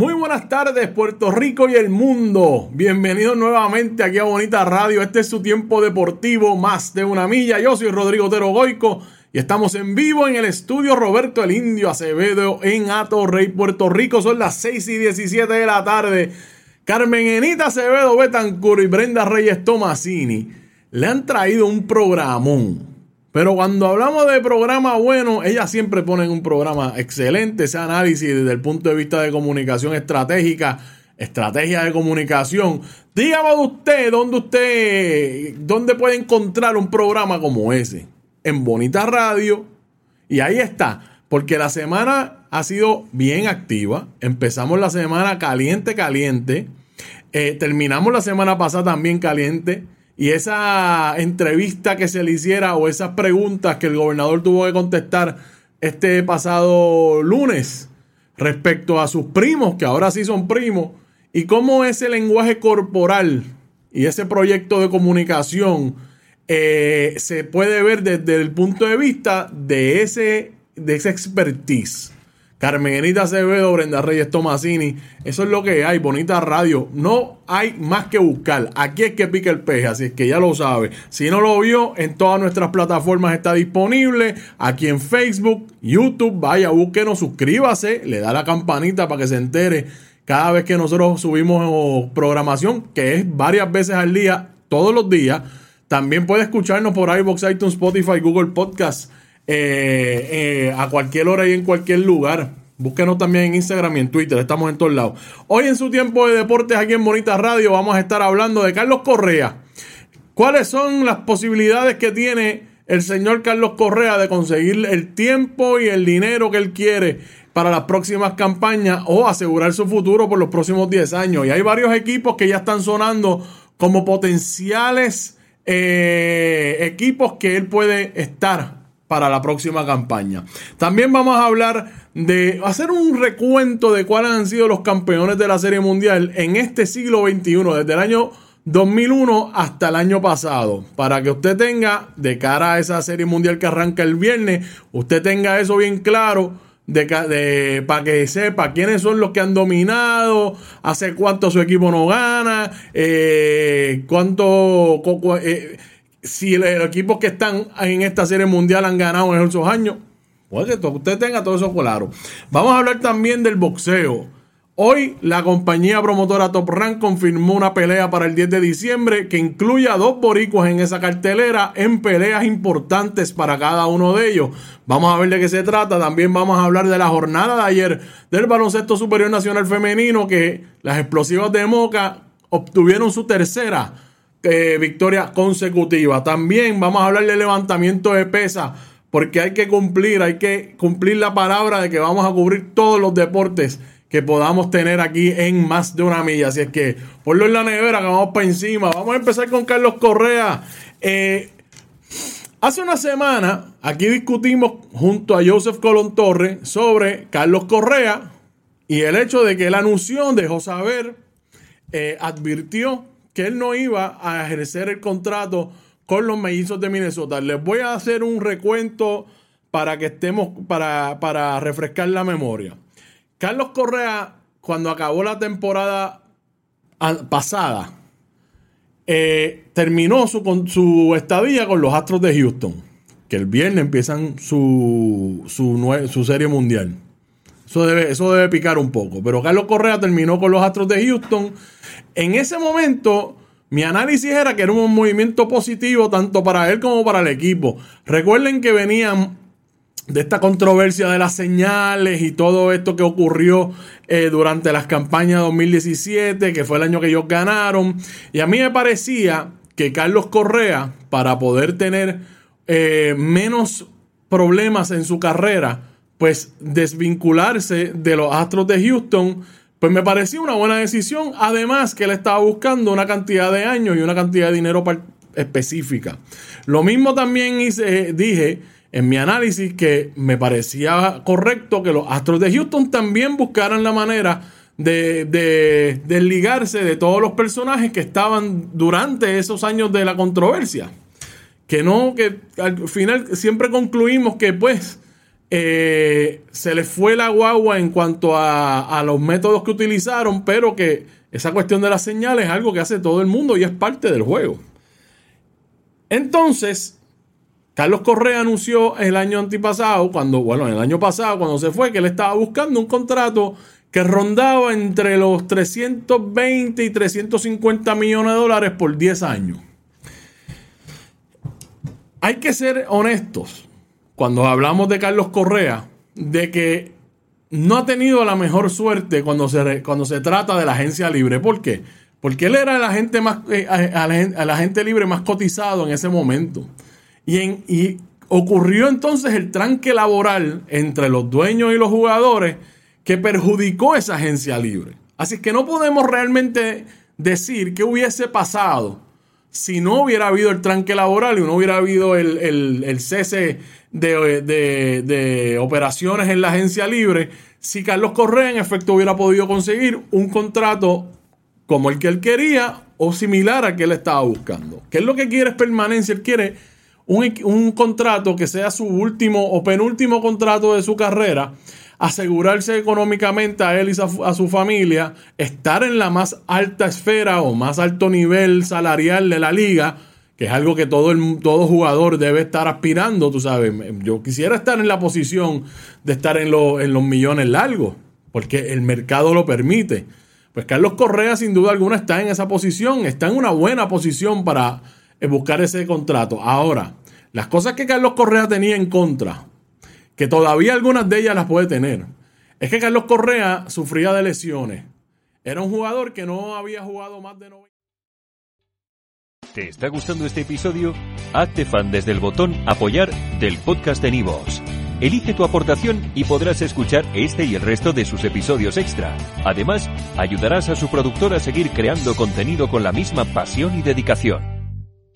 Muy buenas tardes, Puerto Rico y el mundo. Bienvenidos nuevamente aquí a Bonita Radio. Este es su tiempo deportivo, más de una milla. Yo soy Rodrigo Otero Goico y estamos en vivo en el estudio Roberto el Indio Acevedo en Rey, Puerto Rico. Son las 6 y 17 de la tarde. Carmen Enita Acevedo Betancur y Brenda Reyes Tomasini le han traído un programón pero cuando hablamos de programa bueno, ellas siempre ponen un programa excelente, ese análisis desde el punto de vista de comunicación estratégica, estrategia de comunicación. Dígame usted dónde usted, dónde puede encontrar un programa como ese. En Bonita Radio. Y ahí está. Porque la semana ha sido bien activa. Empezamos la semana caliente, caliente. Eh, terminamos la semana pasada también caliente. Y esa entrevista que se le hiciera o esas preguntas que el gobernador tuvo que contestar este pasado lunes respecto a sus primos, que ahora sí son primos, y cómo ese lenguaje corporal y ese proyecto de comunicación eh, se puede ver desde el punto de vista de ese, de esa expertise. Carmenita Acevedo, Brenda Reyes Tomasini. Eso es lo que hay, bonita radio. No hay más que buscar. Aquí es que pica el peje, así es que ya lo sabe. Si no lo vio, en todas nuestras plataformas está disponible. Aquí en Facebook, YouTube, vaya, búsquenos, suscríbase, le da la campanita para que se entere cada vez que nosotros subimos programación, que es varias veces al día, todos los días. También puede escucharnos por iBox, iTunes, Spotify, Google Podcasts eh, eh, a cualquier hora y en cualquier lugar. Búsquenos también en Instagram y en Twitter, estamos en todos lados. Hoy en su tiempo de deportes aquí en Bonita Radio vamos a estar hablando de Carlos Correa. ¿Cuáles son las posibilidades que tiene el señor Carlos Correa de conseguir el tiempo y el dinero que él quiere para las próximas campañas o asegurar su futuro por los próximos 10 años? Y hay varios equipos que ya están sonando como potenciales eh, equipos que él puede estar para la próxima campaña. También vamos a hablar de hacer un recuento de cuáles han sido los campeones de la Serie Mundial en este siglo XXI, desde el año 2001 hasta el año pasado, para que usted tenga, de cara a esa Serie Mundial que arranca el viernes, usted tenga eso bien claro. De, para que sepa quiénes son los que han dominado, hace cuánto su equipo no gana, eh, cuánto, eh, si los equipos que están en esta serie mundial han ganado en esos años, pues que usted tenga todo eso claro. Vamos a hablar también del boxeo. Hoy la compañía promotora Top Rank confirmó una pelea para el 10 de diciembre que incluye a dos boricuas en esa cartelera en peleas importantes para cada uno de ellos. Vamos a ver de qué se trata. También vamos a hablar de la jornada de ayer del baloncesto superior nacional femenino que las explosivas de Moca obtuvieron su tercera eh, victoria consecutiva. También vamos a hablar de levantamiento de pesa, porque hay que cumplir, hay que cumplir la palabra de que vamos a cubrir todos los deportes que podamos tener aquí en más de una milla. Así es que ponlo en la nevera, que vamos para encima. Vamos a empezar con Carlos Correa. Eh, hace una semana aquí discutimos junto a Joseph Colón Torres sobre Carlos Correa y el hecho de que él anunció, dejó saber, eh, advirtió que él no iba a ejercer el contrato con los mellizos de Minnesota. Les voy a hacer un recuento para que estemos, para, para refrescar la memoria. Carlos Correa, cuando acabó la temporada pasada, eh, terminó su, con, su estadía con los Astros de Houston. que el viernes empiezan su, su, serie mundial. Eso debe, eso debe picar un poco. Pero Carlos Correa terminó con los Astros de Houston. En ese momento, mi análisis era que era un movimiento positivo tanto para él como para el equipo. Recuerden que venían de esta controversia de las señales y todo esto que ocurrió eh, durante las campañas 2017, que fue el año que ellos ganaron. Y a mí me parecía que Carlos Correa, para poder tener eh, menos problemas en su carrera, pues desvincularse de los Astros de Houston, pues me parecía una buena decisión. Además que él estaba buscando una cantidad de años y una cantidad de dinero específica. Lo mismo también hice, dije en mi análisis que me parecía correcto que los Astros de Houston también buscaran la manera de, de desligarse de todos los personajes que estaban durante esos años de la controversia. Que no, que al final siempre concluimos que pues eh, se les fue la guagua en cuanto a, los métodos que utilizaron, pero que esa cuestión de las señales es algo que hace todo el mundo y es parte del juego. Entonces, Carlos Correa anunció el año antipasado, cuando, bueno, el año pasado, cuando se fue, que él estaba buscando un contrato que rondaba entre los 320 y 350 millones de dólares por 10 años. Hay que ser honestos cuando hablamos de Carlos Correa, de que no ha tenido la mejor suerte cuando se, cuando se trata de la agencia libre. ¿Por qué? Porque él era el agente, más, eh, libre más cotizado en ese momento. Y, ocurrió entonces el tranque laboral entre los dueños y los jugadores que perjudicó esa agencia libre. Así que no podemos realmente decir qué hubiese pasado si no hubiera habido el tranque laboral y no hubiera habido el, cese de, de, operaciones en la agencia libre, si Carlos Correa en efecto hubiera podido conseguir un contrato como el que él quería o similar al que él estaba buscando. ¿Qué es lo que quiere es permanencia? Él quiere un, contrato que sea su último o penúltimo contrato de su carrera, asegurarse económicamente a él y a, su familia, estar en la más alta esfera o más alto nivel salarial de la liga, que es algo que todo, el, todo jugador debe estar aspirando, tú sabes. Yo quisiera estar en la posición de estar en, en los millones largos, porque el mercado lo permite. Pues Carlos Correa sin duda alguna está en esa posición, está en una buena posición para eh, buscar ese contrato. Ahora, las cosas que Carlos Correa tenía en contra, que todavía algunas de ellas las puede tener, es que Carlos Correa sufría de lesiones. Era un jugador que no había jugado más de 90. ¿Te está gustando este episodio? Hazte fan desde el botón apoyar del podcast de Nivos. Elige tu aportación y podrás escuchar este y el resto de sus episodios extra. Además, ayudarás a su productor a seguir creando contenido con la misma pasión y dedicación.